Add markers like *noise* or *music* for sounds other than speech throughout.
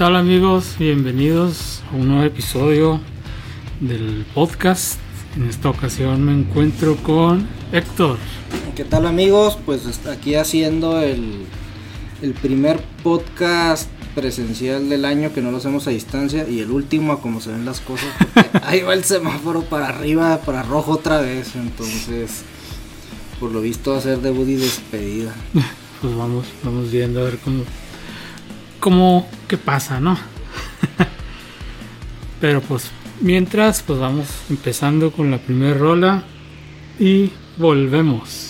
tal amigos? Bienvenidos a un nuevo episodio del podcast. En esta ocasión me encuentro con Héctor. ¿Qué tal amigos? Pues aquí haciendo el, el primer podcast presencial del año que no lo hacemos a distancia y el último a como se ven las cosas. *laughs* ahí va el semáforo para arriba, para rojo otra vez. Entonces, por lo visto va a ser debut y despedida. *laughs* Pues vamos, vamos viendo a ver cómo, cómo, qué pasa, ¿no? *laughs* Pero pues mientras, pues vamos empezando con la primera rola y volvemos.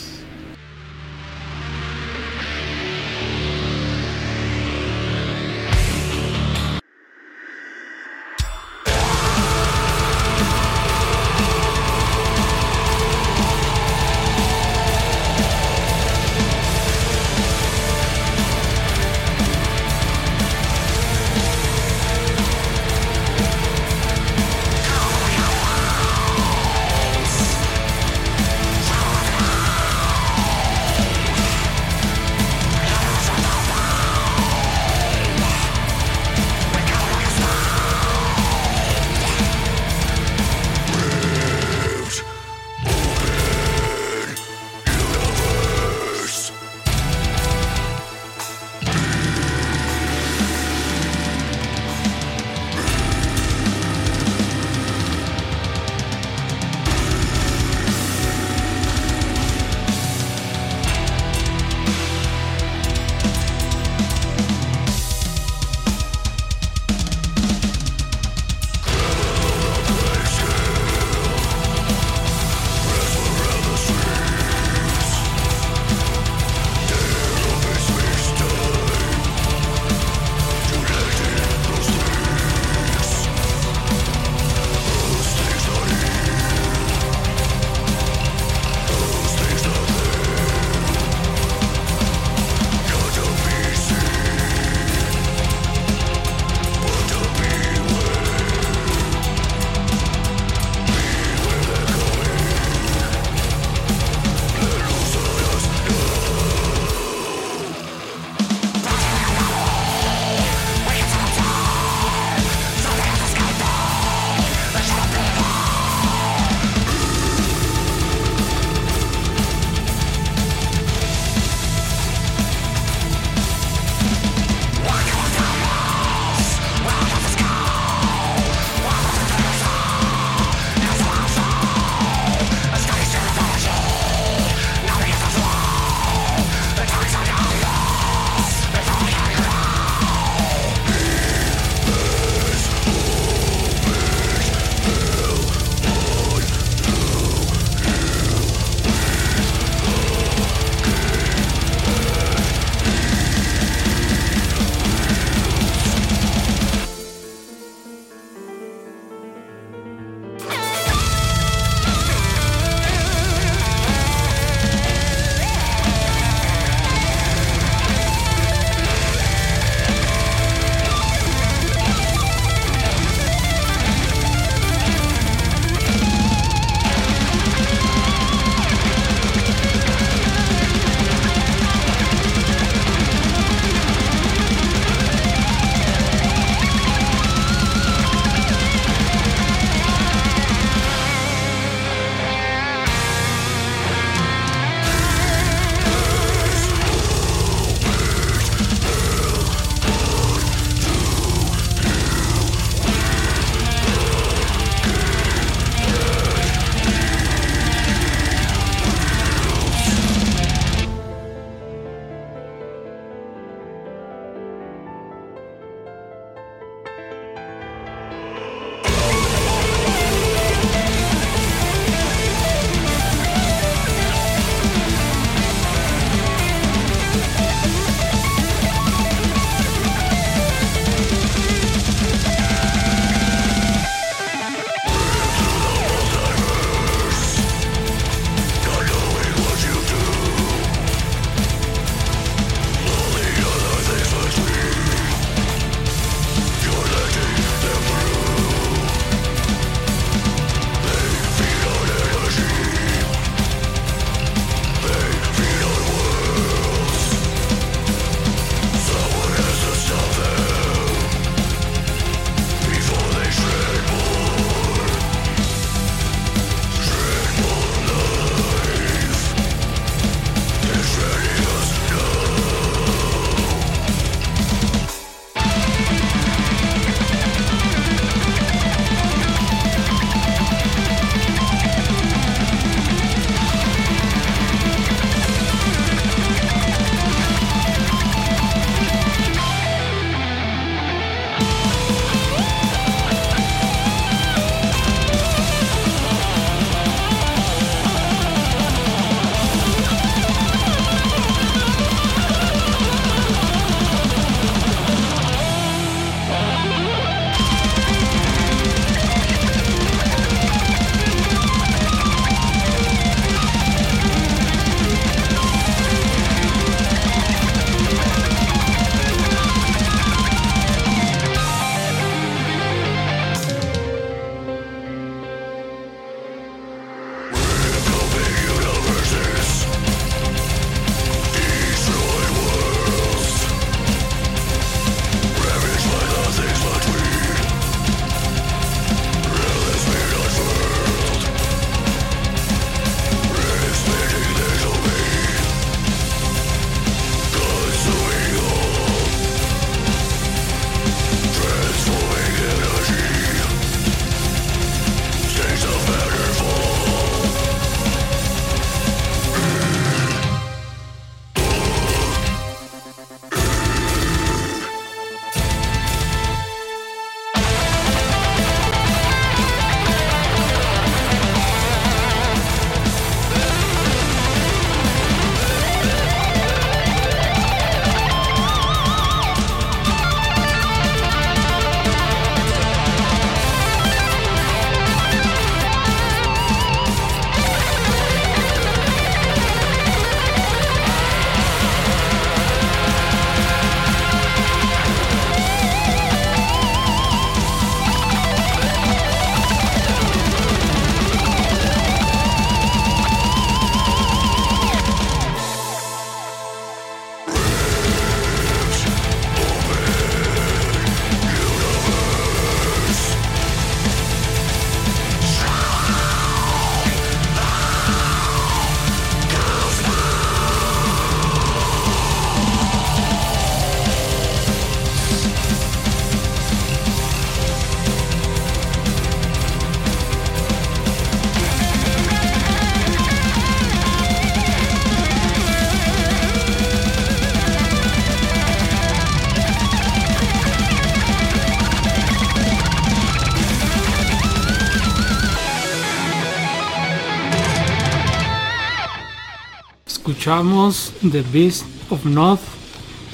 Escuchamos The Beast of North,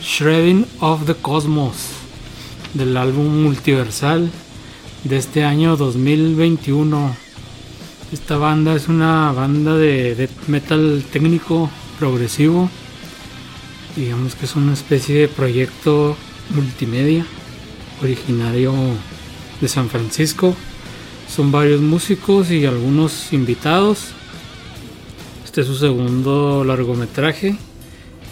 Shredding of the Cosmos, del álbum multiversal de este año 2021. Esta banda es una banda de death metal técnico progresivo. Digamos que es una especie de proyecto multimedia originario de San Francisco. Son varios músicos y algunos invitados. Este es su segundo largometraje.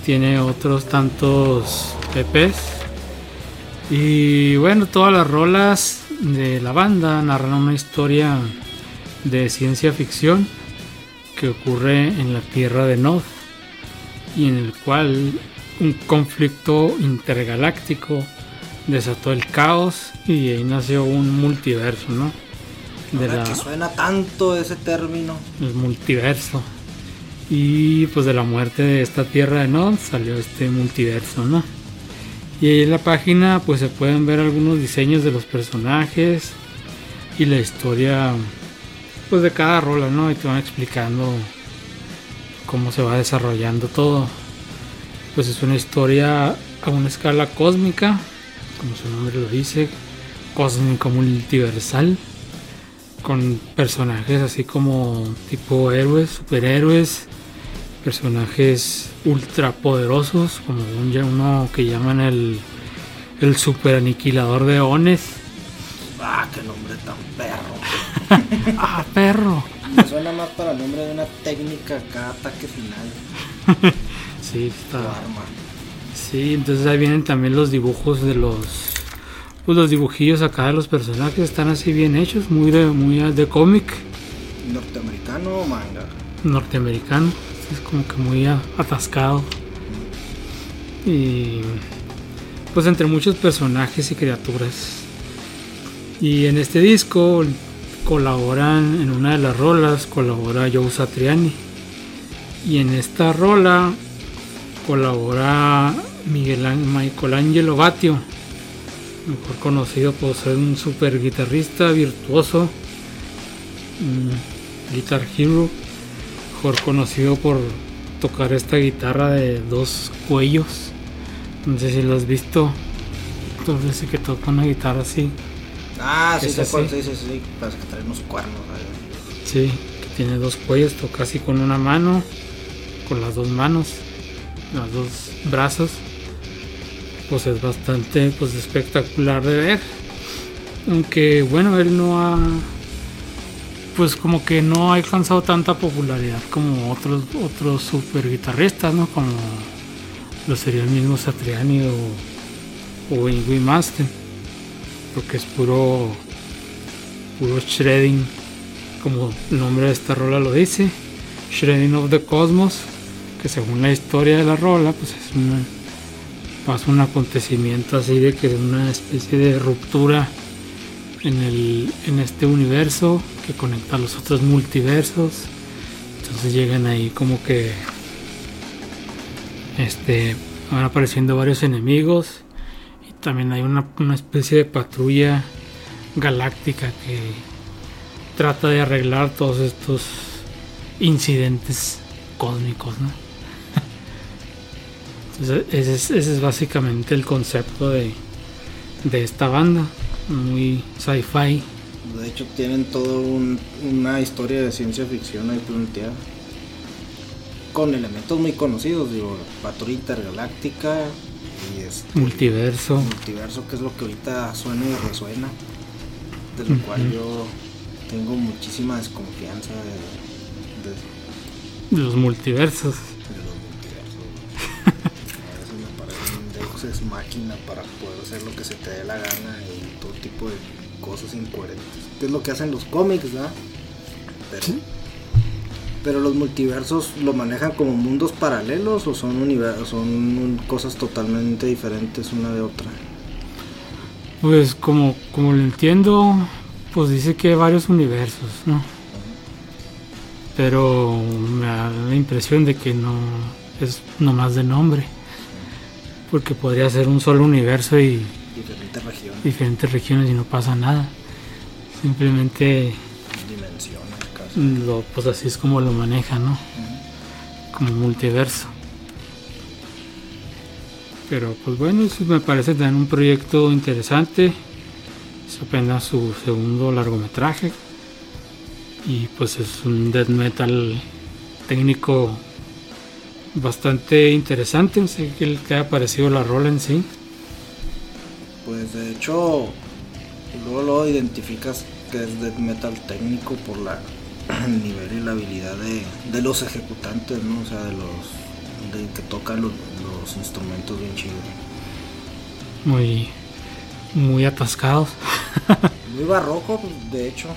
Tiene otros tantos EPs. Y bueno, todas las rolas de la banda narran una historia de ciencia ficción que ocurre en la Tierra de Nod y en el cual un conflicto intergaláctico desató el caos y ahí nació un multiverso, ¿no? De la, que suena tanto ese término. El multiverso. Y pues de la muerte de esta tierra de Nod salió este multiverso, ¿no? Y ahí en la página pues se pueden ver algunos diseños de los personajes y la historia pues de cada rola, ¿no? Y te van explicando cómo se va desarrollando todo. Pues es una historia a una escala cósmica como su nombre lo dice, cósmico multiversal, con personajes así como tipo héroes, superhéroes, personajes ultra poderosos, como un, uno que llaman el, el super aniquilador de Ones. Ah, qué nombre tan perro. *laughs* ah, perro. Me suena más para el nombre de una técnica cada ataque final. *laughs* sí, está. Sí, entonces ahí vienen también los dibujos de los pues los dibujillos acá de los personajes están así bien hechos, muy de muy de cómic. Norteamericano o manga. Norteamericano, es como que muy atascado. Y pues entre muchos personajes y criaturas. Y en este disco colaboran en una de las rolas, colabora Joe Satriani. Y en esta rola colabora Miguel Michelangelo Batio, mejor conocido por ser un super guitarrista virtuoso, Guitar Hero, mejor conocido por tocar esta guitarra de dos cuellos. No sé si lo has visto. Entonces sí que toca una guitarra así. Ah, sí, sí, sí, sí, parece que trae unos cuernos. Sí, que tiene dos cuellos, toca así con una mano, con las dos manos, los dos brazos pues es bastante pues espectacular de ver aunque bueno él no ha pues como que no ha alcanzado tanta popularidad como otros otros super guitarristas no como lo sería el mismo Satriani o, o Ingrid Master porque es puro puro shredding como el nombre de esta rola lo dice shredding of the cosmos que según la historia de la rola pues es una pasa un acontecimiento así de que una especie de ruptura en, el, en este universo que conecta a los otros multiversos. Entonces llegan ahí como que este van apareciendo varios enemigos y también hay una, una especie de patrulla galáctica que trata de arreglar todos estos incidentes cósmicos, ¿no? *laughs* ese es, básicamente el concepto de, esta banda, muy sci-fi. De hecho tienen toda una historia de ciencia ficción ahí planteada. Con elementos muy conocidos, digo, patrulla intergaláctica y este, multiverso. Multiverso, que es lo que ahorita suena y resuena. De lo cual yo tengo muchísima desconfianza de los multiversos. Es máquina para poder hacer lo que se te dé la gana y todo tipo de cosas incoherentes. Que es lo que hacen los cómics, ¿verdad? Pero, pero los multiversos lo manejan como mundos paralelos o son universos, son cosas totalmente diferentes una de otra. Pues como, como lo entiendo, pues dice que hay varios universos, ¿no? Pero me da la impresión de que no es nomás de nombre porque podría ser un solo universo y diferentes regiones, diferentes regiones y no pasa nada. Simplemente dimensiones, lo, pues así es como lo maneja, ¿no? como multiverso. Pero pues bueno, eso me parece también un proyecto interesante. Es apenas su segundo largometraje. Y pues es un death metal técnico bastante interesante. No sé qué le ha parecido la rola en sí. Pues de hecho, luego lo identificas que es death metal técnico por la *clears throat* el nivel y la habilidad de, de los ejecutantes, ¿no? O sea, de los de que tocan los, los instrumentos bien chidos. Muy, muy atascados. *laughs* Muy barroco, pues, de hecho.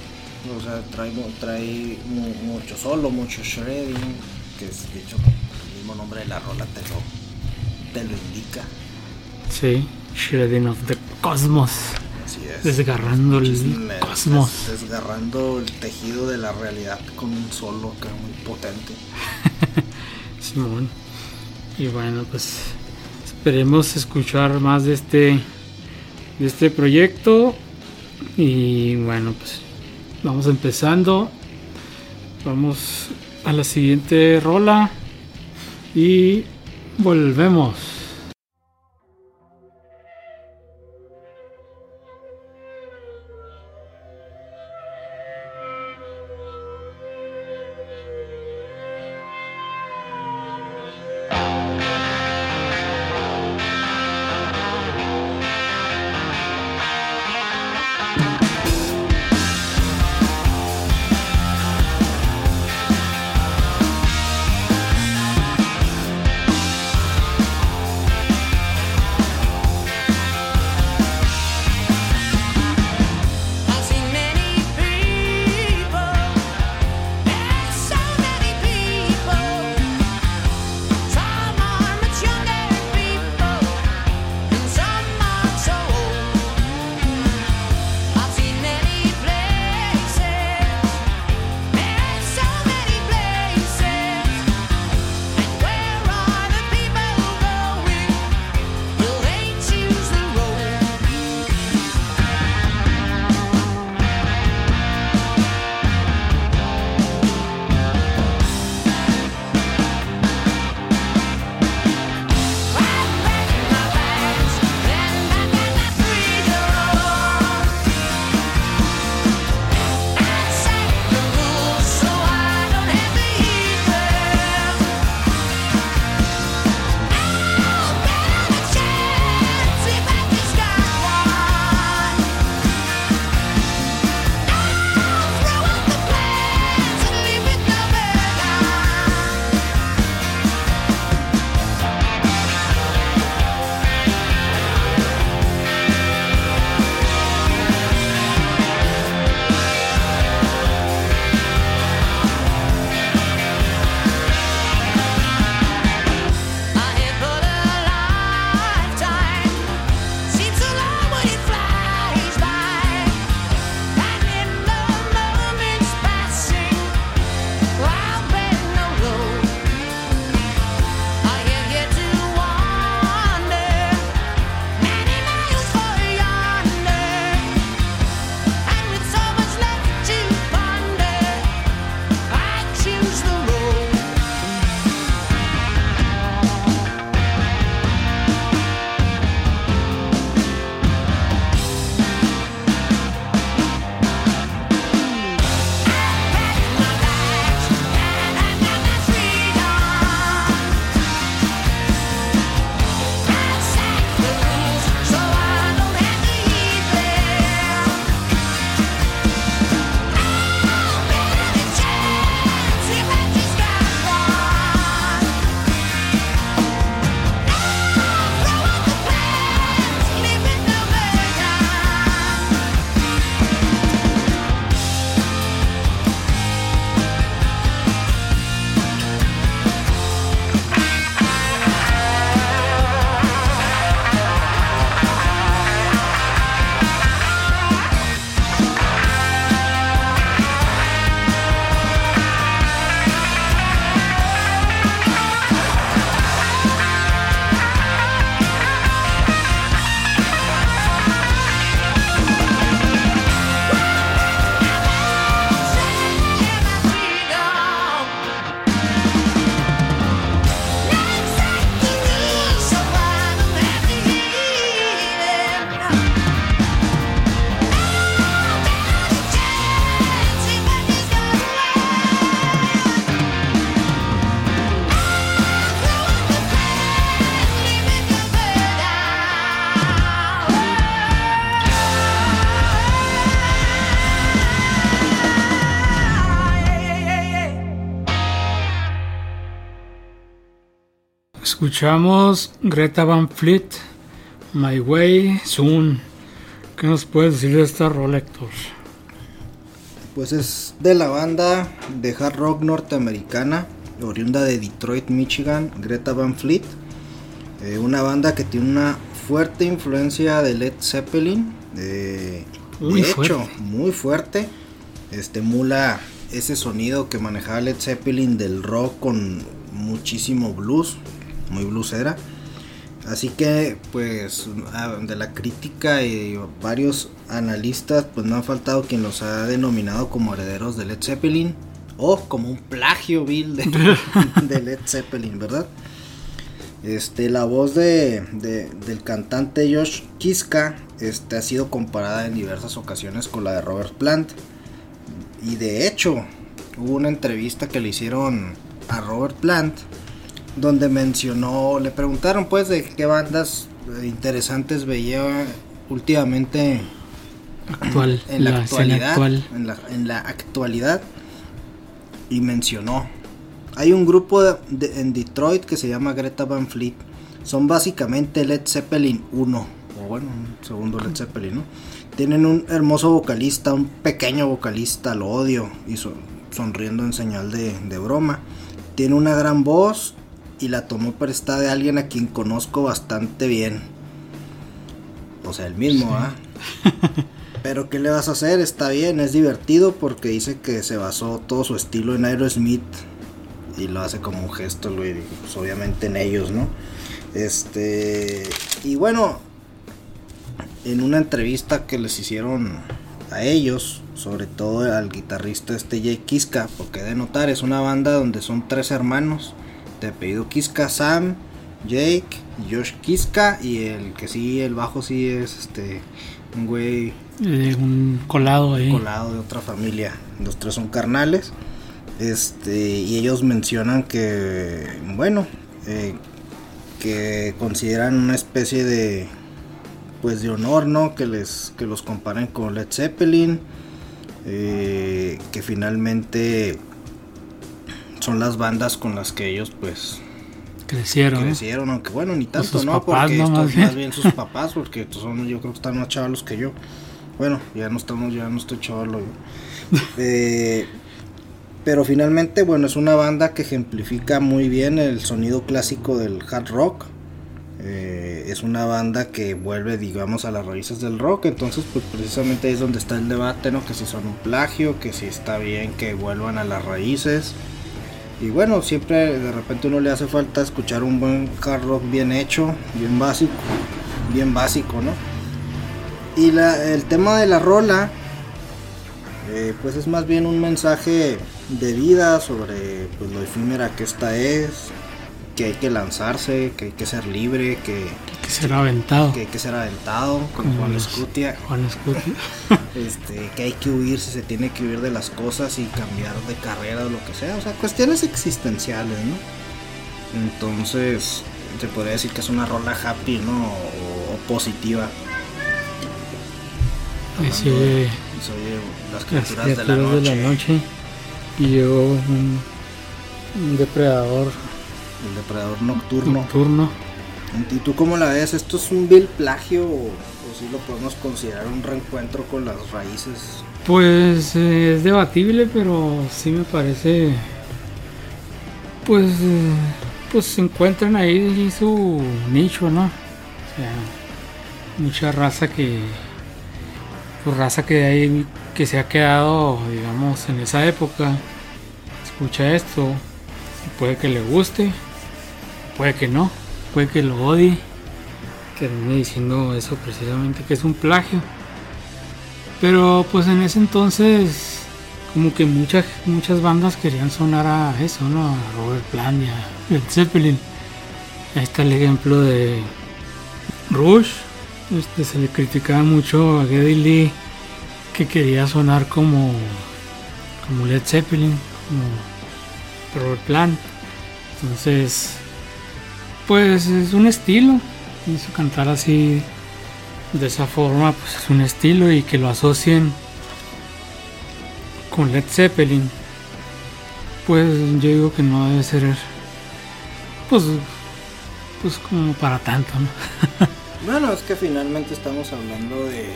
O sea, trae, trae mu- mucho solo, mucho shredding, que es de hecho mismo nombre de la rola te lo, te lo indica. sí, Shredding of the Cosmos. Así es. Desgarrando el cosmos. des- desgarrando el tejido de la realidad con un solo que muy potente. *laughs* Simón. Y bueno, pues esperemos escuchar más de este de este proyecto y bueno, pues vamos empezando. Vamos a la siguiente rola y volvemos. Escuchamos Greta Van Fleet, My Way Soon. ¿Qué nos puedes decir de esta rola, Héctor? Pues es de la banda de hard rock norteamericana, oriunda de Detroit, Michigan, Greta Van Fleet. Eh, una banda que tiene una fuerte influencia de Led Zeppelin. de hecho, muy fuerte. Este mula ese sonido que manejaba Led Zeppelin del rock con muchísimo blues, muy bluesera. Así que, pues, de la crítica y varios analistas, pues no ha faltado quien los ha denominado como herederos de Led Zeppelin o como un plagio vil de, *laughs* Led Zeppelin, ¿verdad? Este, la voz de, del cantante Josh Kiska este, ha sido comparada en diversas ocasiones con la de Robert Plant. Y de hecho, hubo una entrevista que le hicieron a Robert Plant donde mencionó, le preguntaron pues de qué bandas interesantes veía últimamente actual, en la, actualidad, En, la, en, la, actualidad y mencionó hay un grupo de, en Detroit que se llama Greta Van Fleet. Son básicamente Led Zeppelin 1 o bueno un segundo Led Zeppelin ¿no? tienen un hermoso vocalista un pequeño vocalista lo odio y sonriendo en señal de, de broma. Tiene una gran voz y la tomó prestada de alguien a quien conozco bastante bien. O sea, el mismo, ¿ah? Pero ¿qué le vas a hacer? Está bien, es divertido porque dice que se basó todo su estilo en Aerosmith y lo hace como un gesto, pues obviamente en ellos, ¿no? Este, y bueno, en una entrevista que les hicieron a ellos, sobre todo al guitarrista este Jay Kiska, porque de notar es una banda donde son tres hermanos de apellido Kiska, Sam, Jake, Josh Kiska y el que sí, el bajo sí es este un güey de un colado ahí. Colado de otra familia. Los tres son carnales. Este, y ellos mencionan que, bueno, eh, que consideran una especie de, pues de honor, ¿no? Que les, que los comparen con Led Zeppelin. Eh, que finalmente son las bandas con las que ellos pues crecieron. Crecieron, aunque bueno, ni tanto, ¿no? porque más, bien. sus *laughs* papás, porque son, yo creo que están más chavalos que yo. Bueno, ya no estamos, ya no estoy chavalo *laughs* eh, pero finalmente, bueno, es una banda que ejemplifica muy bien el sonido clásico del hard rock. Eh, es una banda que vuelve, digamos, a las raíces del rock. Entonces, pues precisamente ahí es donde está el debate, ¿no? Que si son un plagio, que si está bien que vuelvan a las raíces. Y bueno, siempre de repente uno le hace falta escuchar un buen hard rock bien hecho, bien básico, bien básico, ¿no? Y la, el tema de la rola, eh, pues es más bien un mensaje de vida sobre pues, lo efímera que esta es, que hay que lanzarse, que hay que ser libre, que, que ser aventado. Que hay que ser aventado, como, Juan Escutia. Juan Escutia. *laughs* este, que hay que huir si se tiene que huir de las cosas y cambiar de carrera o lo que sea. O sea, cuestiones existenciales, ¿no? Entonces, se podría decir que es una rola happy, ¿no? O, positiva. Sí, las criaturas, de, la noche. Y yo, un, un depredador el depredador nocturno. Nocturno. ¿Y tú cómo la ves? ¿Esto es un vil plagio o, si lo podemos considerar un reencuentro con las raíces? Pues eh, es debatible, pero sí me parece. Pues, eh, pues se encuentran ahí su nicho, ¿no? O sea, mucha raza que. Pues raza que hay que se ha quedado, digamos, en esa época. Escucha esto, puede que le guste, puede que no, puede que lo odie, que viene diciendo eso precisamente, que es un plagio. Pero pues en ese entonces, como que muchas, muchas bandas querían sonar a eso, ¿no? A Robert Plant y a Led Zeppelin. Ahí está el ejemplo de Rush. Este, se le criticaba mucho a Geddy Lee que quería sonar como, como Led Zeppelin, como Robert Plant. Entonces, pues es un estilo. Hizo cantar así de esa forma, pues es un estilo y que lo asocien con Led Zeppelin. Pues yo digo que no debe ser, pues pues como para tanto, ¿no? *laughs* bueno, es que finalmente estamos hablando de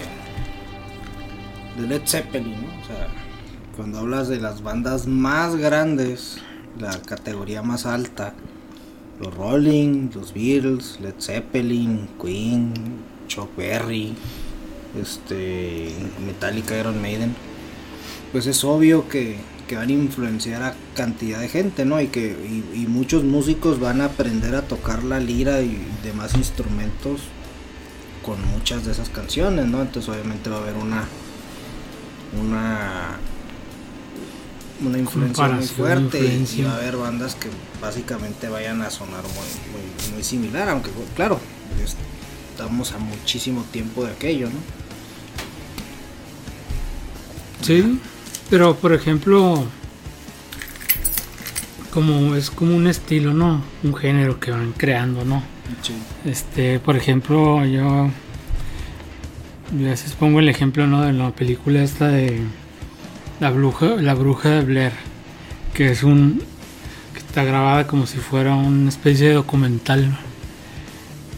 de Led Zeppelin, ¿no? O sea, cuando hablas de las bandas más grandes, la categoría más alta, los Rolling, los Beatles, Led Zeppelin, Queen, Chuck Berry, este, Metallica, Iron Maiden, pues es obvio que, que van a influenciar a cantidad de gente, ¿no? Y que y, muchos músicos van a aprender a tocar la lira y demás instrumentos con muchas de esas canciones, ¿no? Entonces obviamente va a haber una una una influencia muy fuerte y va a haber bandas que básicamente vayan a sonar muy, muy, similar, aunque claro, estamos a muchísimo tiempo de aquello, ¿no? Sí, pero por ejemplo, como es como un estilo, ¿no? Un género que van creando, ¿no? Este, por ejemplo, yo veces pongo el ejemplo, ¿no? De la película esta de la bruja, la bruja de Blair, que es un está grabada como si fuera una especie de documental.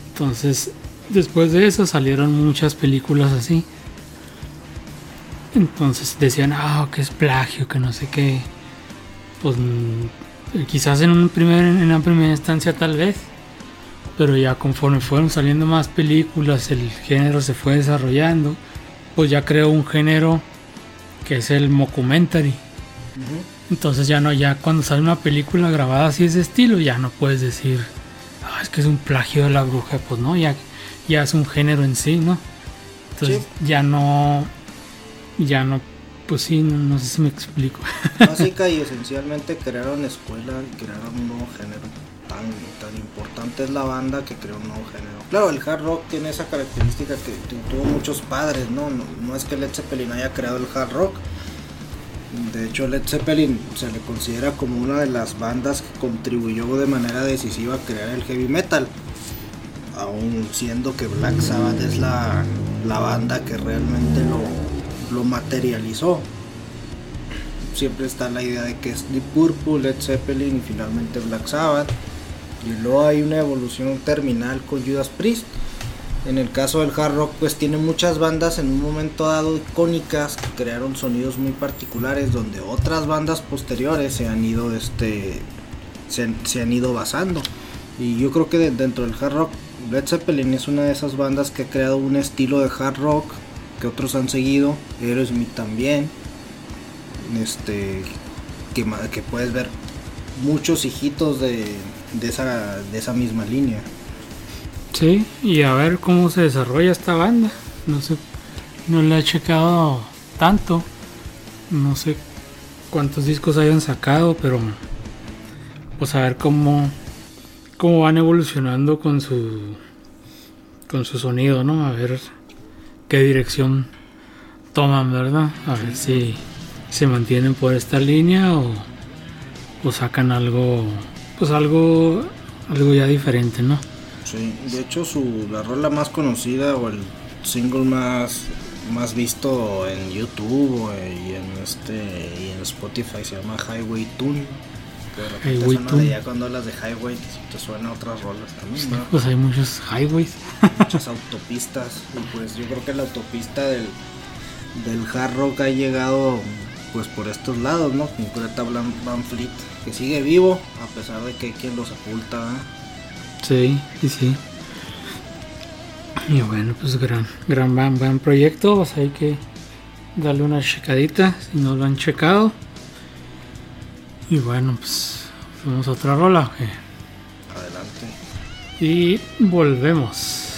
Entonces, después de eso salieron muchas películas así. Entonces decían, ah, que es plagio, que no sé qué. Pues mm, quizás en un primer, en una primera instancia tal vez. Pero ya conforme fueron saliendo más películas, el género se fue desarrollando. Pues ya creó un género que es el mockumentary. Entonces ya no, ya cuando sale una película grabada así de ese estilo, ya no puedes decir, ah, es que es un plagio de la bruja, pues no, ya, ya es un género en sí, ¿no? Entonces ya no, ya no, pues sí, no, sé si me explico. *laughs* Básica y *laughs* esencialmente crearon escuela y crearon un nuevo género. Tan, tan importante es la banda que creó un nuevo género. Claro, el hard rock tiene esa característica que tuvo muchos padres, ¿no? No, es que Led Zeppelin haya creado el hard rock. De hecho, Led Zeppelin se le considera como una de las bandas que contribuyó de manera decisiva a crear el heavy metal. Aún siendo que Black Sabbath es la, banda que realmente lo, lo materializó. Siempre está la idea de que es Deep Purple, Led Zeppelin y finalmente Black Sabbath y luego hay una evolución terminal con Judas Priest. En el caso del hard rock, pues tiene muchas bandas en un momento dado icónicas que crearon sonidos muy particulares donde otras bandas posteriores se han ido, este, se, han ido basando. Y yo creo que dentro del hard rock, Led Zeppelin es una de esas bandas que ha creado un estilo de hard rock que otros han seguido, Aerosmith también, este, que, puedes ver muchos hijitos de esa misma línea. Sí, y a ver cómo se desarrolla esta banda. No sé, no la he checado tanto. No sé cuántos discos hayan sacado, pero pues a ver cómo, cómo van evolucionando con su con su sonido, ¿no? A ver qué dirección toman, ¿verdad? A ver si se mantienen por esta línea o, o sacan algo pues algo algo ya diferente, ¿no? Sí, de hecho su la rola más conocida o el single más más visto en YouTube y en este y en Spotify se llama Highway Tune. Highway Tune. Ya cuando hablas de highway te suena otras rolas también, ¿no? Pues hay muchos highways. Muchas autopistas. Y pues yo creo que la autopista del, del hard rock ha llegado pues por estos lados, ¿no? Con Greta Van Fleet que sigue vivo a pesar de que hay quien lo sepulta. Sí, sí, sí. Y bueno, pues gran, gran, buen, proyecto. Pues hay que darle una checadita si no lo han checado. Y bueno, pues vamos a otra rola. Adelante. Y volvemos.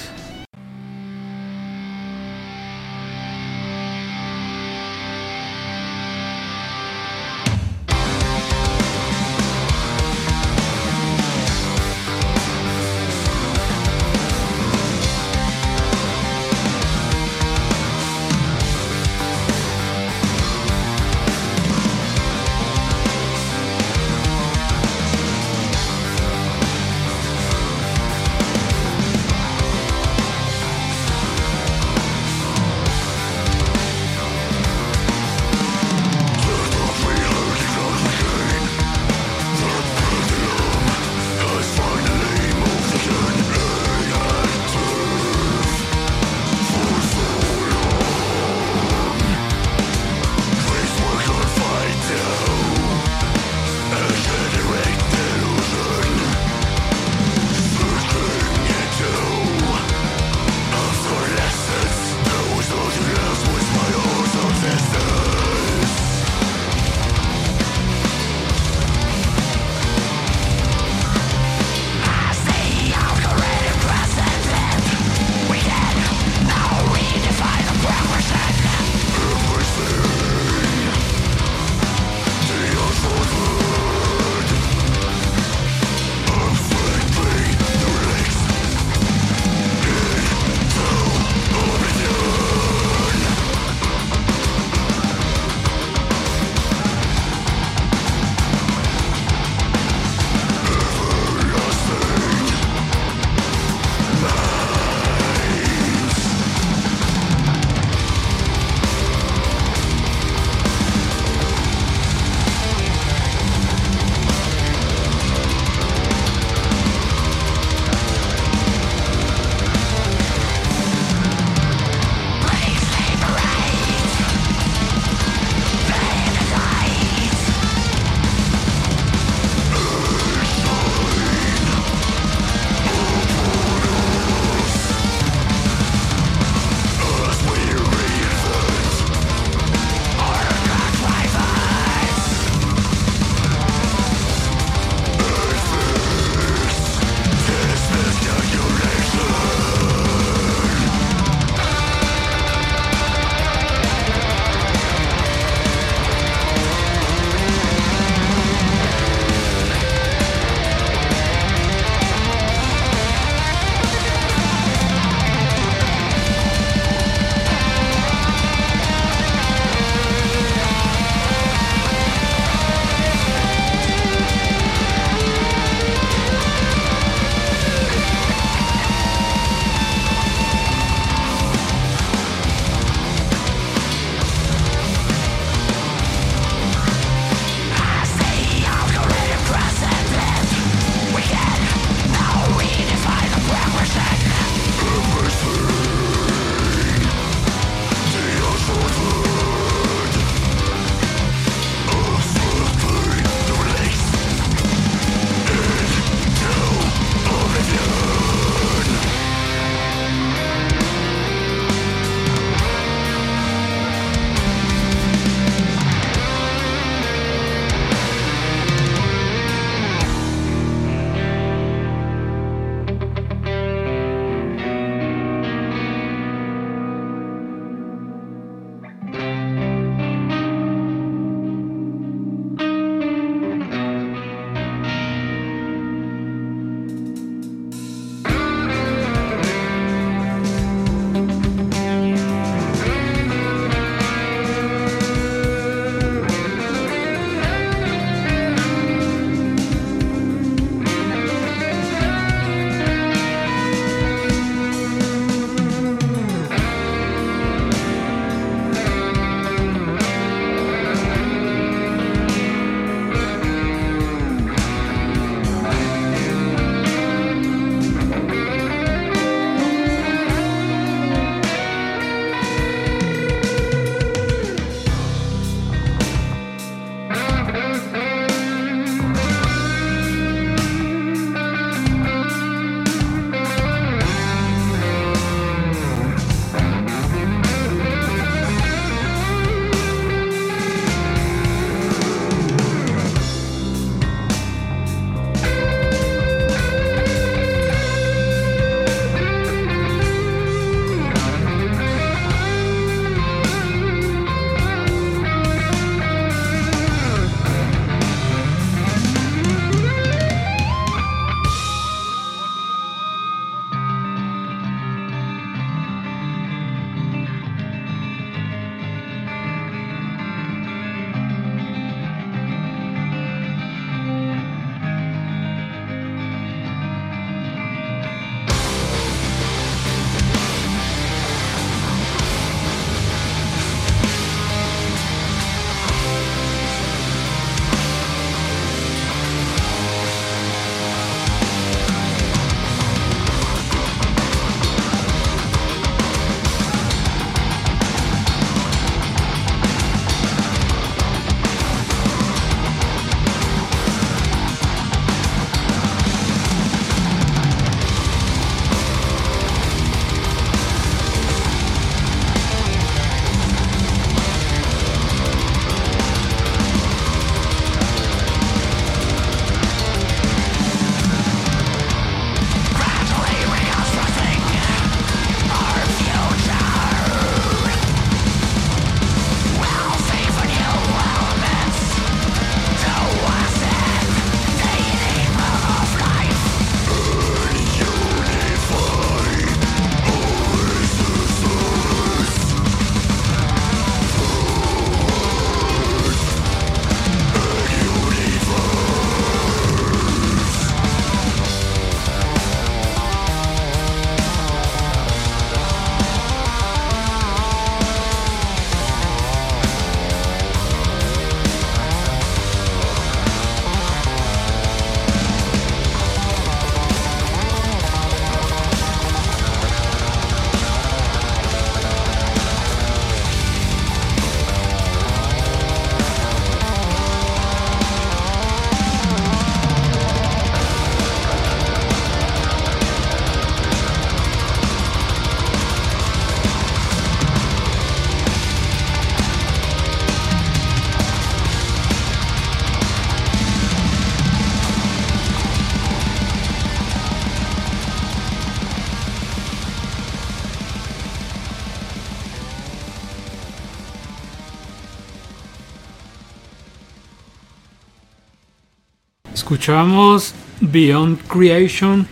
Escuchamos Beyond Creation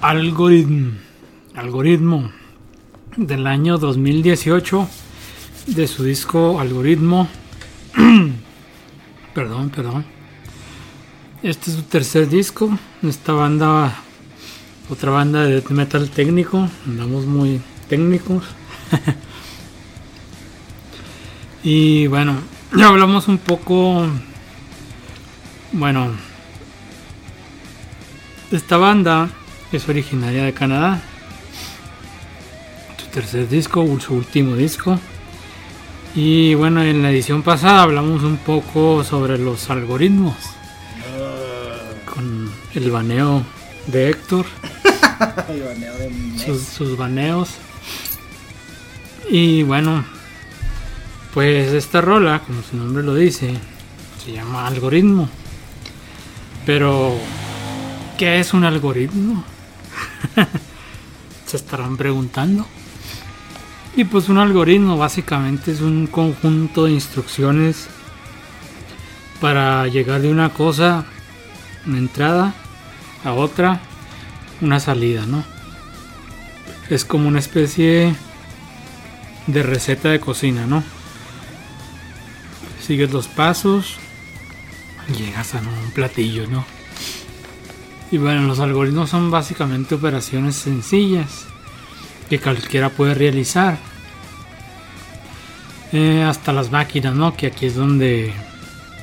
Algorithm, algoritmo del año 2018 de su disco Algoritmo. *clears throat* perdón, perdón. Este es su tercer disco. Esta banda, otra banda de metal técnico. Andamos muy técnicos. *laughs* y bueno, *clears throat* ya hablamos un poco. Bueno, esta banda es originaria de Canadá. Su tercer disco, su último disco. Y bueno, en la edición pasada hablamos un poco sobre los algoritmos. Con el baneo de Héctor. *laughs* El baneo de sus, sus baneos. Y bueno, pues esta rola, como su nombre lo dice, se llama algoritmo. Pero, ¿qué es un algoritmo? *laughs* se estarán preguntando. Y pues un algoritmo básicamente es un conjunto de instrucciones para llegar de una cosa, una entrada, a otra, una salida, ¿no? Es como una especie de receta de cocina, ¿no? Sigues los pasos, llegas a un platillo, ¿no? Y bueno, los algoritmos son básicamente operaciones sencillas que cualquiera puede realizar. Eh, hasta las máquinas, ¿no? Que aquí es donde,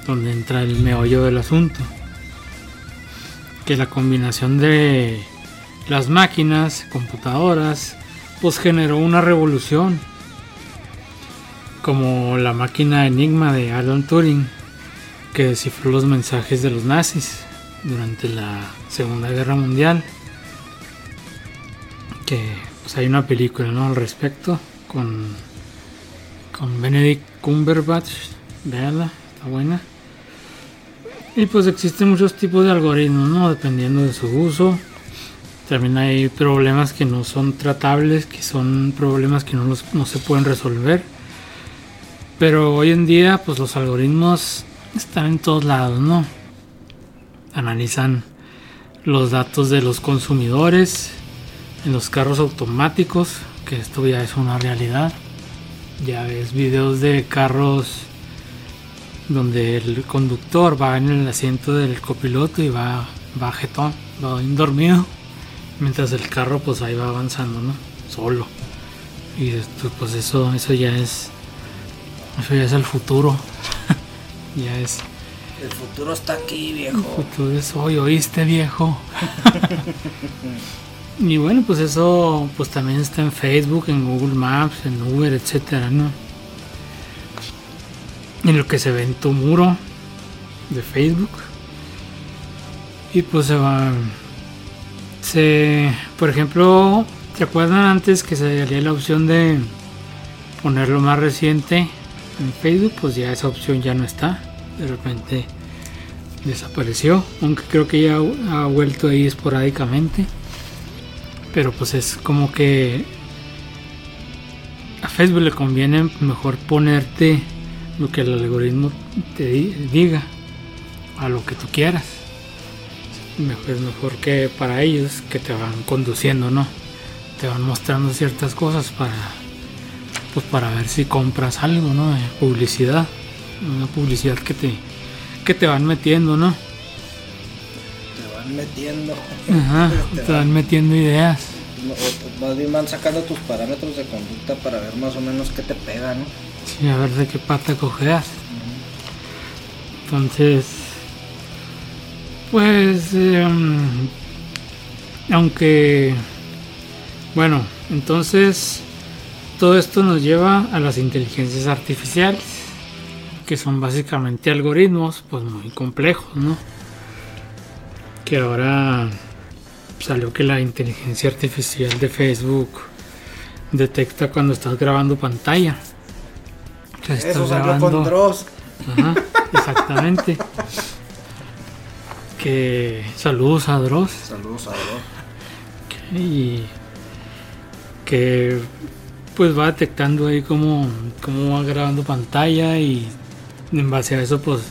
donde entra el meollo del asunto. Que la combinación de las máquinas, computadoras, pues generó una revolución. Como la máquina Enigma de Alan Turing, que descifró los mensajes de los nazis durante la Segunda Guerra Mundial. Que pues hay una película ¿no? al respecto con, con Benedict Cumberbatch. Veanla, está buena. Y pues existen muchos tipos de algoritmos, ¿no? Dependiendo de su uso. También hay problemas que no son tratables, que son problemas que no, los- no se pueden resolver. Pero hoy en día, pues los algoritmos están en todos lados, ¿no? Analizan los datos de los consumidores en los carros automáticos, que esto ya es una realidad. Ya ves videos de carros donde el conductor va en el asiento del copiloto y va, va jetón, va dormido, mientras el carro pues ahí va avanzando, ¿no? Solo. Y esto, pues eso, eso ya es, eso ya es el futuro. *laughs* ya es, El futuro está aquí, el viejo. futuro es hoy, oíste viejo. *laughs* y bueno, pues eso, pues también está en Facebook, en Google Maps, en Uber, etcétera, ¿no? en lo que se ve en tu muro de Facebook. Y pues se va. Se. Por ejemplo, ¿te acuerdan antes que se salía la opción de ponerlo más reciente en Facebook? Pues ya esa opción ya no está. De repente desapareció. Aunque creo que ya ha vuelto ahí esporádicamente. Pero pues es como que a Facebook le conviene mejor ponerte lo que el algoritmo te di- diga a lo que tú quieras. Es mejor que para ellos que te van conduciendo, ¿no? Te van mostrando ciertas cosas para pues para ver si compras algo, ¿no? Publicidad, una publicidad que te que te van metiendo, ¿no? Te van metiendo. Ajá, *laughs* Te te van metiendo ideas. O- Más bien van sacando tus parámetros de conducta para ver más o menos qué te pega, ¿no? Sí, a ver de qué pata cojeas. Entonces, pues, em, aunque, bueno, entonces todo esto nos lleva a las inteligencias artificiales, que son básicamente algoritmos, pues muy complejos, ¿no? Que ahora salió que la inteligencia artificial de Facebook detecta cuando estás grabando pantalla. Que estás Eso salió grabando- con Dross. Ajá, exactamente. que saludos a Dross Saludos a Dross. y que pues va detectando ahí cómo, cómo va grabando pantalla y en base a eso pues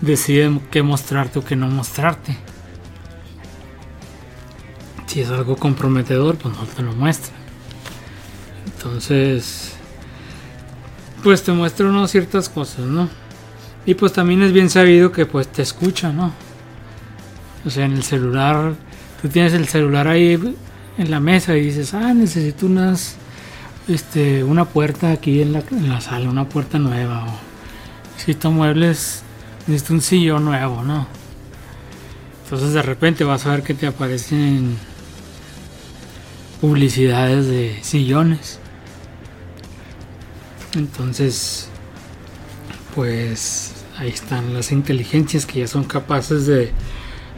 decide qué mostrarte o qué no mostrarte. Si es algo comprometedor, pues no te lo muestra. Entonces, pues te muestra unas ciertas cosas, ¿no? Y pues también es bien sabido que pues te escucha, ¿no? O sea, en el celular, tú tienes el celular ahí en la mesa y dices, ah, necesito unas, este, una puerta aquí en la, sala, una puerta nueva, necesito muebles, necesito un sillón nuevo, ¿no? Entonces de repente vas a ver que te aparecen publicidades de sillones. Entonces, pues ahí están las inteligencias que ya son capaces de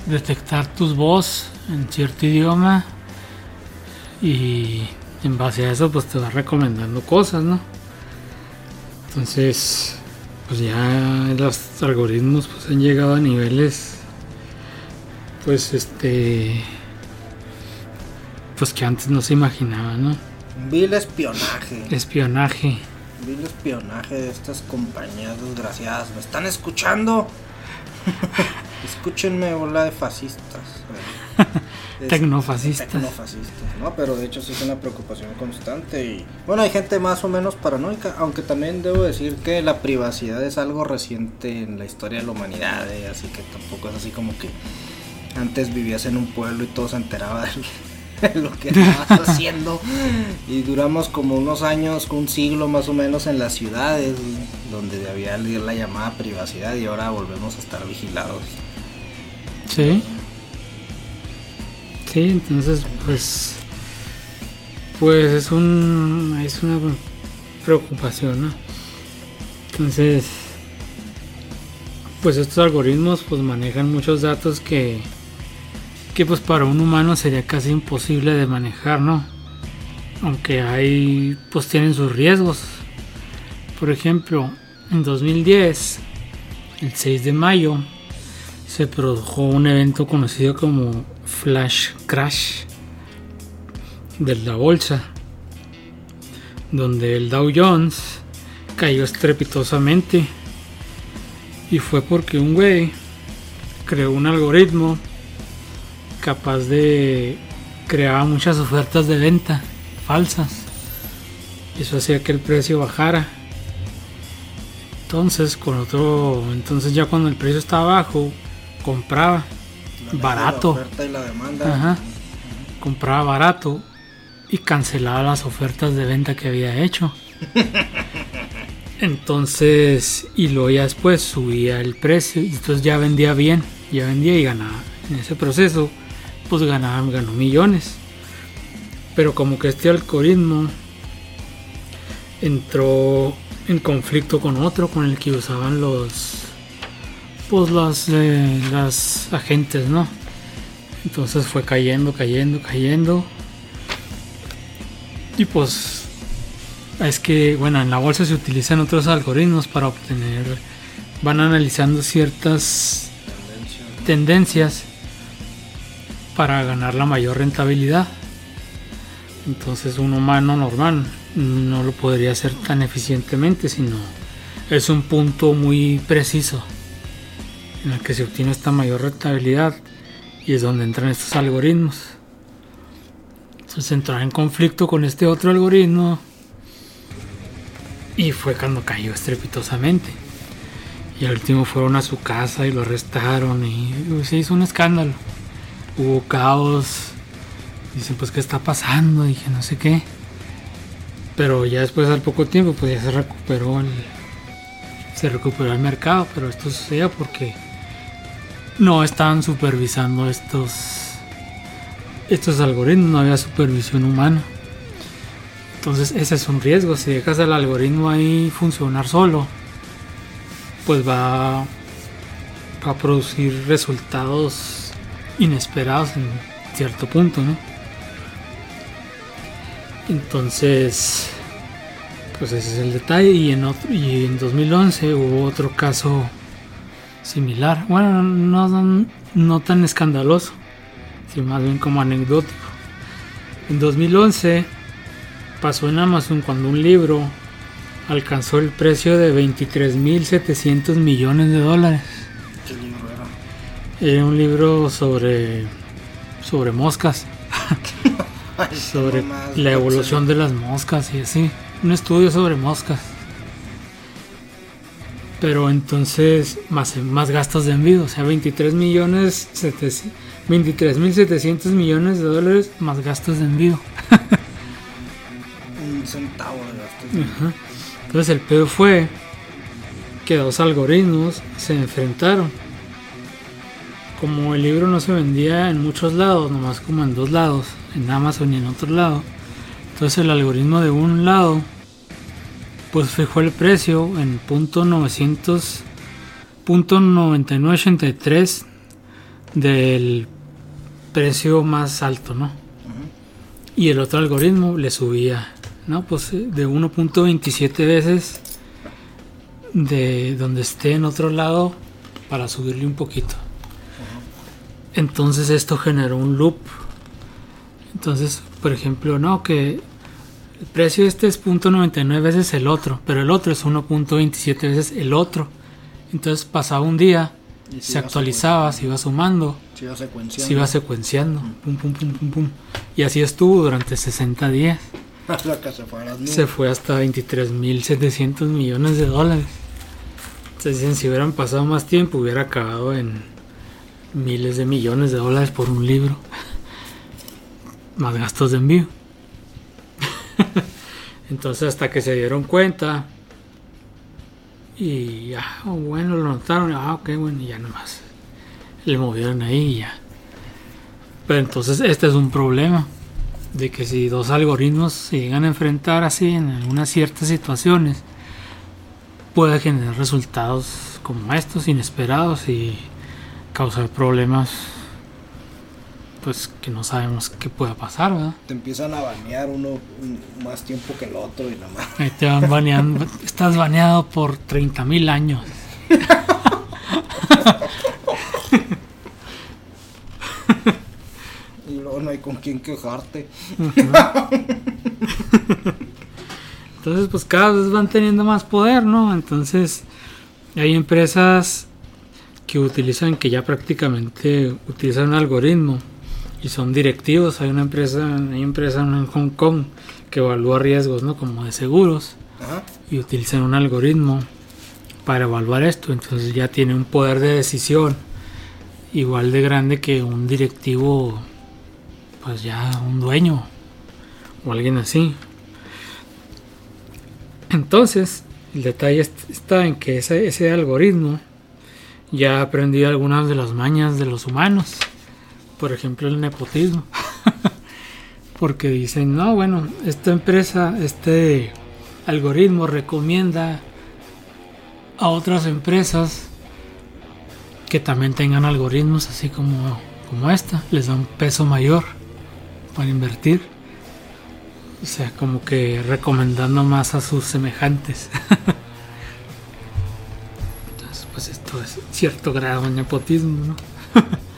detectar tus voz en cierto idioma y en base a eso pues te va recomendando cosas, ¿no? Entonces, pues ya los algoritmos pues han llegado a niveles pues este pues que antes no se imaginaba, ¿no? Vil espionaje. Espionaje. Vil espionaje de estas compañías desgraciadas. ¿Me están escuchando? *laughs* Escúchenme, bola de fascistas. Tecnofascistas. Tecnofascistas, ¿no? Pero de hecho sí es una preocupación constante y... Bueno, hay gente más o menos paranoica, aunque también debo decir que la privacidad es algo reciente en la historia de la humanidad, ¿eh? así que tampoco es así como que antes vivías en un pueblo y todo se enteraba de *laughs* lo que estabas *laughs* haciendo y duramos como unos años, un siglo más o menos en las ciudades donde había la llamada privacidad y ahora volvemos a estar vigilados. Sí. Sí, entonces pues pues es un es una preocupación, ¿no? Entonces pues estos algoritmos pues manejan muchos datos que que pues para un humano sería casi imposible de manejar, ¿no? Aunque hay pues tienen sus riesgos. Por ejemplo, en 2010, el 6 de mayo, se produjo un evento conocido como Flash Crash de la bolsa, donde el Dow Jones cayó estrepitosamente y fue porque un güey creó un algoritmo capaz de crear muchas ofertas de venta falsas. Eso hacía que el precio bajara. Entonces, con otro, entonces ya cuando el precio estaba bajo, compraba barato. La oferta y la demanda. Ajá. Compraba barato y cancelaba las ofertas de venta que había hecho. *laughs* Entonces, y luego ya después subía el precio y entonces ya vendía bien, ya vendía y ganaba. En ese proceso, pues ganaba, ganó millones. Pero como que este algoritmo entró en conflicto con otro, con el que usaban los pues las, eh, las agentes, ¿no? Entonces fue cayendo, cayendo, cayendo. Y pues es que, bueno, en la bolsa se utilizan otros algoritmos para obtener, van analizando ciertas tendencias para ganar la mayor rentabilidad. Entonces un humano normal no lo podría hacer tan eficientemente, sino es un punto muy preciso en el que se obtiene esta mayor rentabilidad y es donde entran estos algoritmos. Entonces entrar en conflicto con este otro algoritmo y fue cuando cayó estrepitosamente. Y al último fueron a su casa y lo arrestaron y se hizo un escándalo. Hubo caos. Dicen pues qué está pasando, dije no sé qué. Pero ya después al poco tiempo pues ya se recuperó el, se recuperó el mercado, pero esto sucedía porque no estaban supervisando estos estos algoritmos, no había supervisión humana. Entonces ese es un riesgo, si dejas el algoritmo ahí funcionar solo, pues va, a producir resultados inesperados en cierto punto, ¿no? Entonces, pues ese es el detalle y en otro, y en 2011 hubo otro caso similar. Bueno, no, no tan escandaloso, sino más bien como anecdótico. En 2011 pasó en Amazon cuando un libro alcanzó el precio de 23.700 millones de dólares. Era un libro sobre sobre moscas. *laughs* sobre la evolución de las moscas y así. Un estudio sobre moscas. Pero entonces más, más gastos de envío, o sea, 23 millones 23 mil 700 millones de dólares más gastos de envío. *laughs* Un centavo de gastos. Entonces el pedo fue que dos algoritmos se enfrentaron. Como el libro no se vendía en muchos lados, nomás como en dos lados, en Amazon y en otro lado. Entonces el algoritmo de un lado pues fijó el precio en punto 900 punto 9983 del precio más alto, ¿no? Y el otro algoritmo le subía, ¿no? Pues de 1.27 veces de donde esté en otro lado para subirle un poquito. Entonces esto generó un loop. Entonces, por ejemplo, no, que el precio este es 0.99 veces el otro, pero el otro es 1.27 veces el otro. Entonces pasaba un día, se actualizaba, se iba sumando, se iba secuenciando. Se iba secuenciando, pum, pum, pum, pum, pum. Y así estuvo durante 60 días. *laughs* se, fue se fue hasta 23.700 millones de dólares. Entonces dicen, si hubieran pasado más tiempo, hubiera acabado en miles de millones de dólares por un libro. *laughs* Más gastos de envío. *laughs* Entonces hasta que se dieron cuenta y ya, oh, bueno, lo notaron, ah, ok, bueno, y ya nomás le movieron ahí y ya. Pero entonces este es un problema de que si dos algoritmos se llegan a enfrentar así en algunas ciertas situaciones, puede generar resultados como estos inesperados y causar problemas pues que no sabemos qué pueda pasar, ¿verdad? Te empiezan a banear uno más tiempo que el otro y nada más. Ahí te van baneando. *laughs* Estás baneado por 30 mil años. y luego no hay con quién quejarte. Entonces, pues cada vez van teniendo más poder, ¿no? Entonces, hay empresas que utilizan, que ya prácticamente utilizan un algoritmo y son directivos. Hay una empresa, hay empresa en Hong Kong que evalúa riesgos, ¿no? Como de seguros y utilizan un algoritmo para evaluar esto. Entonces ya tiene un poder de decisión igual de grande que un directivo, pues ya un dueño o alguien así. Entonces, el detalle está en que ese, ese algoritmo ya ha aprendido algunas de las mañas de los humanos por ejemplo, el nepotismo. *laughs* Porque dicen, no, bueno, esta empresa, este algoritmo recomienda a otras empresas que también tengan algoritmos así como, como esta. Les da un peso mayor para invertir. O sea, como que recomendando más a sus semejantes. *laughs* Entonces, pues esto es cierto grado de nepotismo, ¿no? *laughs*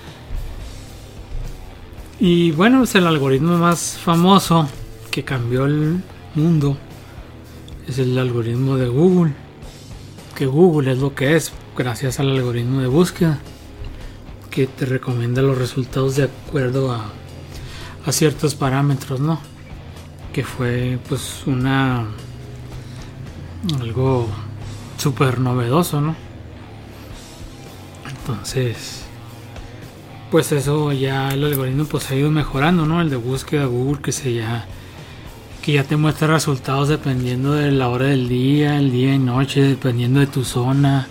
Y bueno, es el algoritmo más famoso que cambió el mundo. Es el algoritmo de Google. Que Google es lo que es gracias al algoritmo de búsqueda. Que te recomienda los resultados de acuerdo a, ciertos parámetros, ¿no? Que fue pues una... algo súper novedoso, ¿no? Entonces pues eso ya el algoritmo pues ha ido mejorando, ¿no? El de búsqueda Google que se ya que ya te muestra resultados dependiendo de la hora del día, el día y noche, dependiendo de tu zona,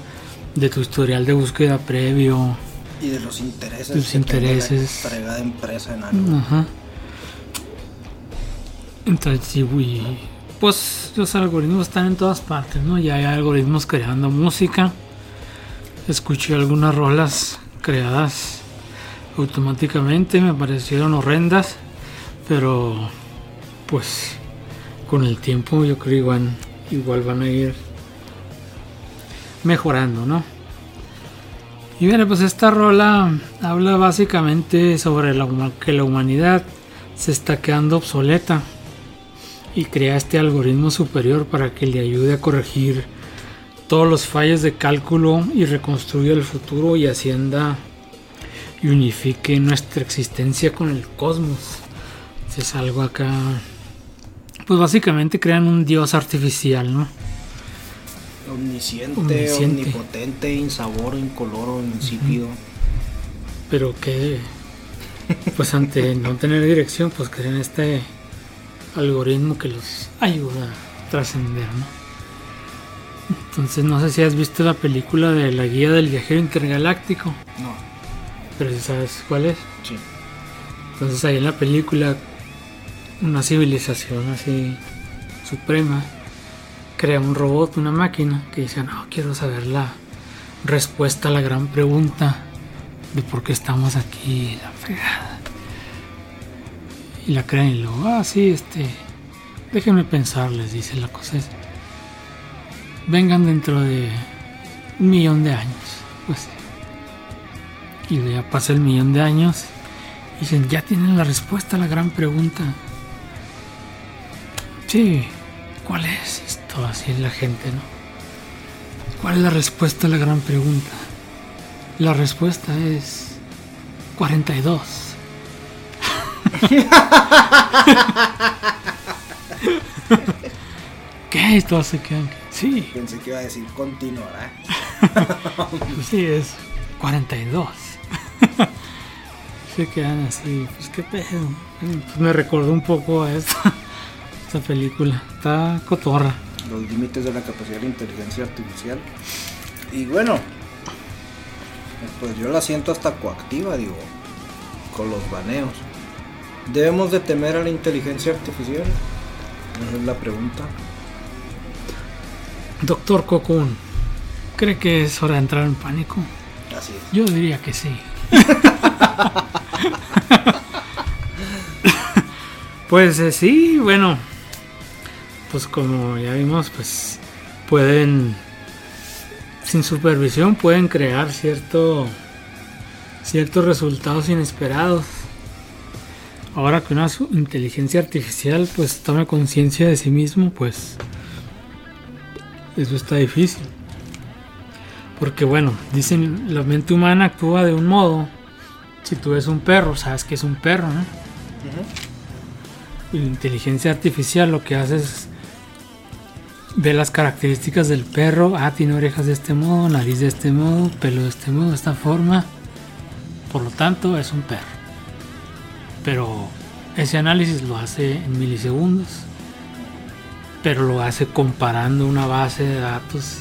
de tu historial de búsqueda previo y de los intereses, tus intereses, de empresa en algo. Ajá. Entonces, sí, pues los algoritmos están en todas partes, ¿no? Ya hay algoritmos creando música. Escuché algunas rolas creadas automáticamente me parecieron horrendas, pero pues con el tiempo yo creo igual, igual van a ir mejorando, ¿no? Y bien, pues esta rola habla básicamente sobre la, que la humanidad se está quedando obsoleta y crea este algoritmo superior para que le ayude a corregir todos los fallos de cálculo y reconstruir el futuro y hacienda y unifique nuestra existencia con el cosmos. Es algo acá. Pues básicamente crean un dios artificial, ¿no? Omnisciente, Omnisciente. omnipotente, insaboro, incoloro, insípido. Pero que. *laughs* Pues ante no tener dirección, pues crean este algoritmo que los ayuda a trascender, ¿no? Entonces no sé si has visto la película de la guía del viajero intergaláctico, No, pero si sabes cuál es. sí. Entonces ahí en la película una civilización así suprema crea un robot, una máquina que dice, no, quiero saber la respuesta a la gran pregunta de por qué estamos aquí, la fregada. Y la crean y luego, ah, sí, este, déjenme pensar, les dice la cosa es, vengan dentro de un millón de años, pues. Y ya pasa el millón de años Dicen, ya tienen la respuesta a la gran pregunta. Sí, ¿cuál es esto? Así es la gente, ¿no? ¿Cuál es la respuesta a la gran pregunta? La respuesta es 42. *laughs* ¿Qué? Y todos se quedan. Sí, Pensé que iba a decir continuará. *laughs* pues sí, es 42. Se quedan así, pues qué pedo. Pues me recordó un poco a esta, *laughs* esta película. Está cotorra. Los límites de la capacidad de la inteligencia artificial. Y bueno, pues yo la siento hasta coactiva, digo, con los baneos. ¿Debemos de temer a la inteligencia artificial? Esa es la pregunta. Doctor Cocoon, ¿cree que es hora de entrar en pánico? Así es. Yo diría que sí. *laughs* *laughs* pues eh, sí, bueno. Pues como ya vimos, pues pueden, sin supervisión, pueden crear cierto, ciertos resultados inesperados. Ahora que una inteligencia artificial pues tome conciencia de sí mismo, pues eso está difícil. Porque bueno, dicen la mente humana actúa de un modo. Si tú ves un perro, sabes que es un perro, ¿no? Y la inteligencia artificial lo que hace es ve las características del perro. Ah, tiene orejas de este modo, nariz de este modo, pelo de este modo, de esta forma. Por lo tanto, es un perro. Pero ese análisis lo hace en milisegundos. Pero lo hace comparando una base de datos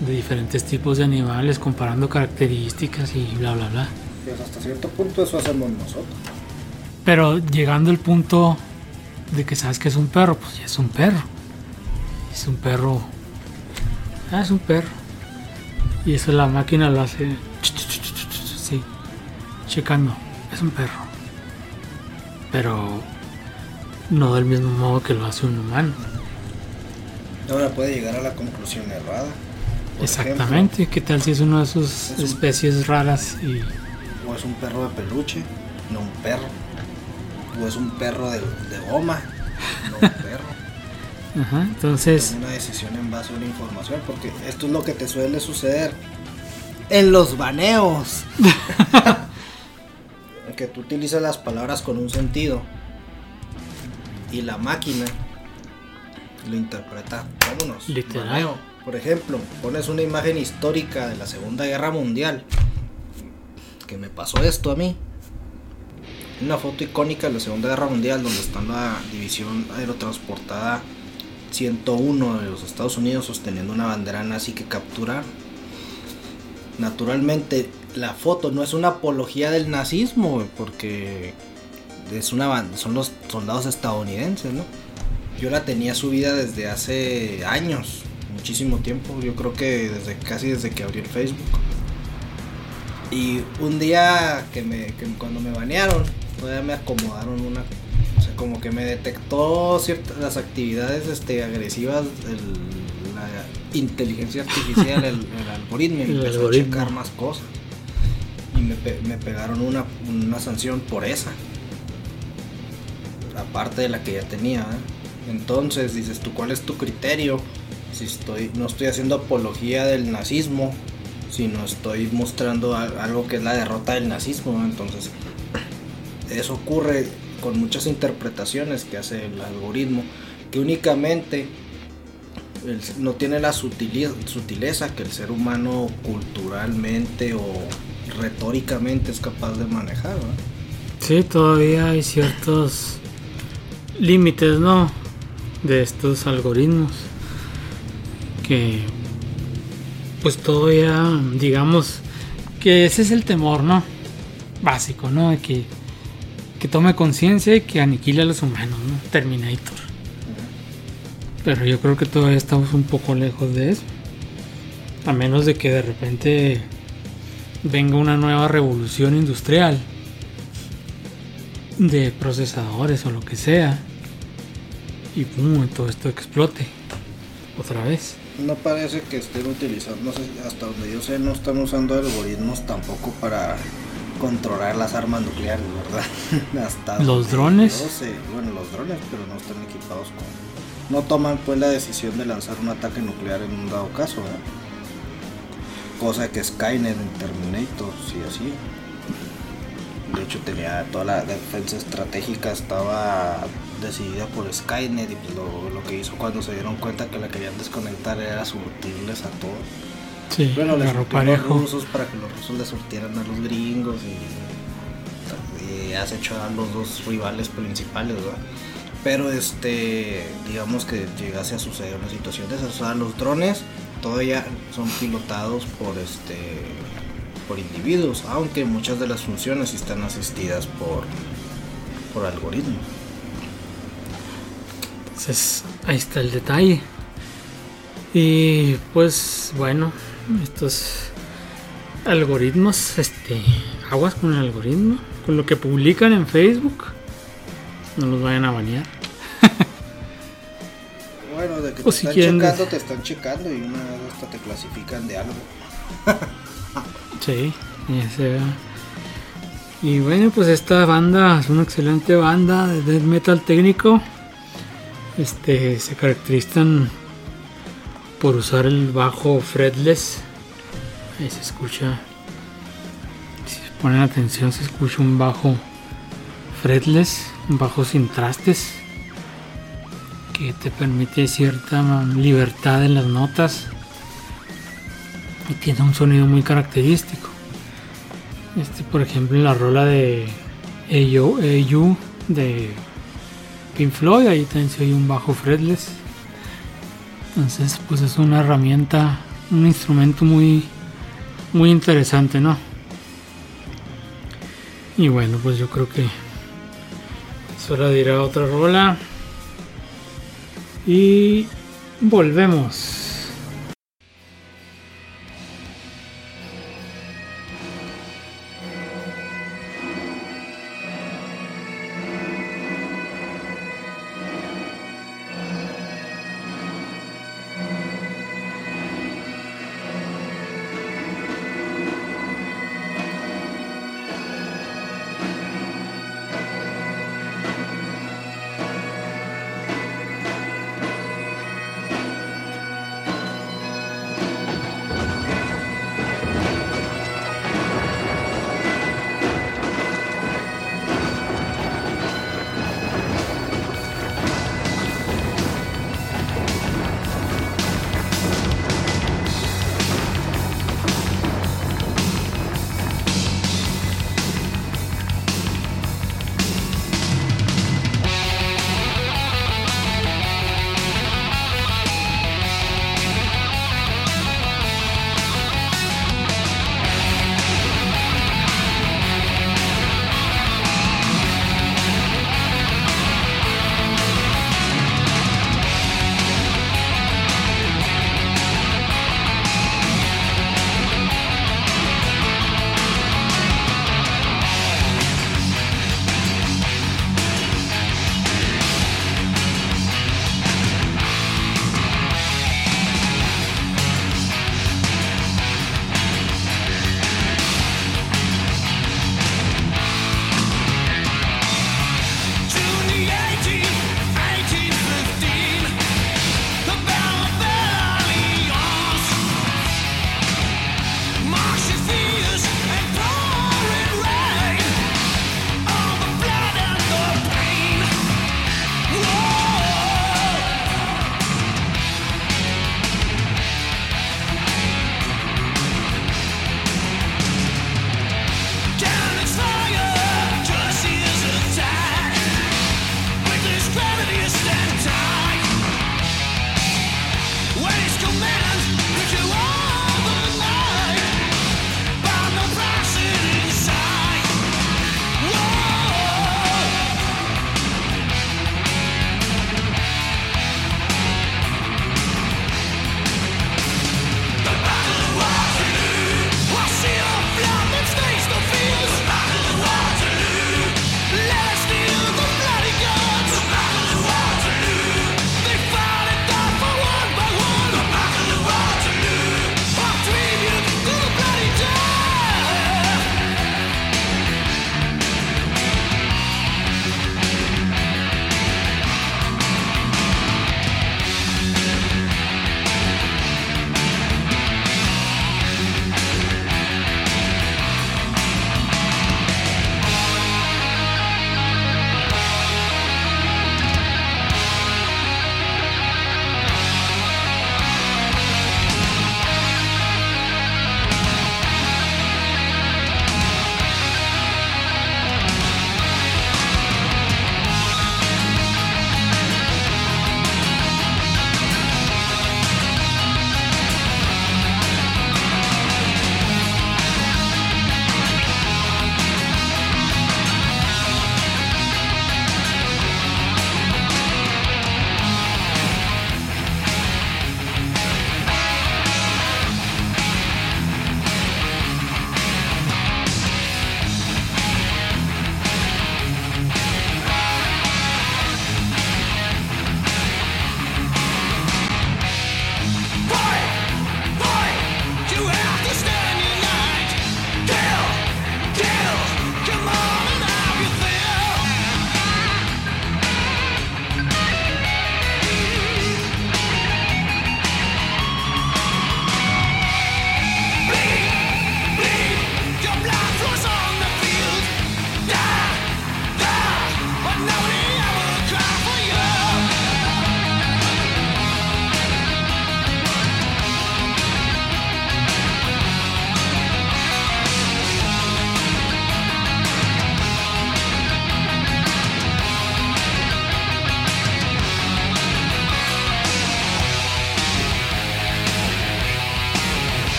de diferentes tipos de animales, comparando características y bla, bla, bla. Pues hasta cierto punto eso hacemos nosotros. Pero llegando al punto de que sabes que es un perro, pues ya es un perro. Es un perro. Ah, es un perro. Y eso la máquina lo hace. Sí. Checando. Es un perro. Pero no del mismo modo que lo hace un humano. Ahora puede llegar a la conclusión errada. Exactamente. ¿Qué tal si es una de sus Es especies raras y ejemplo, es un perro de peluche, no un perro. O es un perro de, de goma, no un perro. *laughs* Ajá, entonces, una decisión en base a una información, porque esto es lo que te suele suceder en los baneos. *laughs* que tú utilizas las palabras con un sentido y la máquina lo interpreta vámonos. Literal. baneo. Por ejemplo, pones una imagen histórica de la Segunda Guerra Mundial. Que me pasó esto a mí. Una foto icónica de la Segunda Guerra Mundial donde está la división aerotransportada 101 de los Estados Unidos sosteniendo una bandera nazi que capturaron. Naturalmente, la foto no es una apología del nazismo, porque es una son los soldados estadounidenses, ¿no? Yo la tenía subida desde hace años, muchísimo tiempo, yo creo que desde casi desde que abrí el Facebook. Y un día que me que cuando me banearon, todavía me acomodaron una o sea, como que me detectó ciertas las actividades este agresivas el- la inteligencia artificial, el, el *laughs* algoritmo, y El empezó algoritmo. a checar más cosas. Y me, me pegaron una, una sanción por esa. Aparte de la que ya tenía. ¿eh? Entonces dices tú, ¿cuál es tu criterio? Si estoy, no estoy haciendo apología del nazismo, sino estoy mostrando algo que es la derrota del nazismo. Entonces, eso ocurre con muchas interpretaciones que hace el algoritmo, que únicamente no tiene la sutileza, que el ser humano culturalmente o retóricamente es capaz de manejar. Sí, todavía hay ciertos límites, ¿no? De estos algoritmos. Que pues todavía, digamos, que ese es el temor, ¿no? Básico, ¿no? De que, que tome conciencia y que aniquile a los humanos, ¿no? Terminator. Pero yo creo que todavía estamos un poco lejos de eso. A menos de que de repente venga una nueva revolución industrial de procesadores o lo que sea y pum, todo esto explote otra vez. No parece que estén utilizando, no sé, hasta donde yo sé, no están usando algoritmos tampoco para controlar las armas nucleares, ¿verdad? *laughs* hasta los drones. bueno, los drones, pero no están equipados con no toman pues la decisión de lanzar un ataque nuclear en un dado caso, cosa que Skynet en Terminator sí así. De hecho tenía toda la defensa estratégica estaba decidida por Skynet y pues, lo, que hizo cuando se dieron cuenta que la querían desconectar era surtirles a todos. Sí, bueno, les a los rusos para que los rusos les surtieran a los gringos y, y has hecho a los dos rivales principales, ¿verdad? pero este digamos que llegase a suceder una situación de esas o sea, los drones todavía son pilotados por este por individuos aunque muchas de las funciones están asistidas por por algoritmos entonces ahí está el detalle y pues bueno estos algoritmos este aguas con el algoritmo con lo que publican en Facebook no los vayan a banear. *laughs* bueno, de que te están checando, te están checando y una vez hasta te clasifican de algo. *laughs* sí, ya se Y bueno, pues esta banda es una excelente banda de death metal técnico. Este se caracterizan por usar el bajo fretless. Ahí se escucha. Si ponen atención, se escucha un bajo fretless bajo sin trastes que te permite cierta libertad en las notas y tiene un sonido muy característico. Este, por ejemplo, en la rola de You de Pink Floyd, ahí también se un bajo fretless. Entonces, pues es una herramienta, un instrumento muy, muy interesante, ¿no? Y bueno, pues yo creo que hora de ir a otra rola. Y volvemos.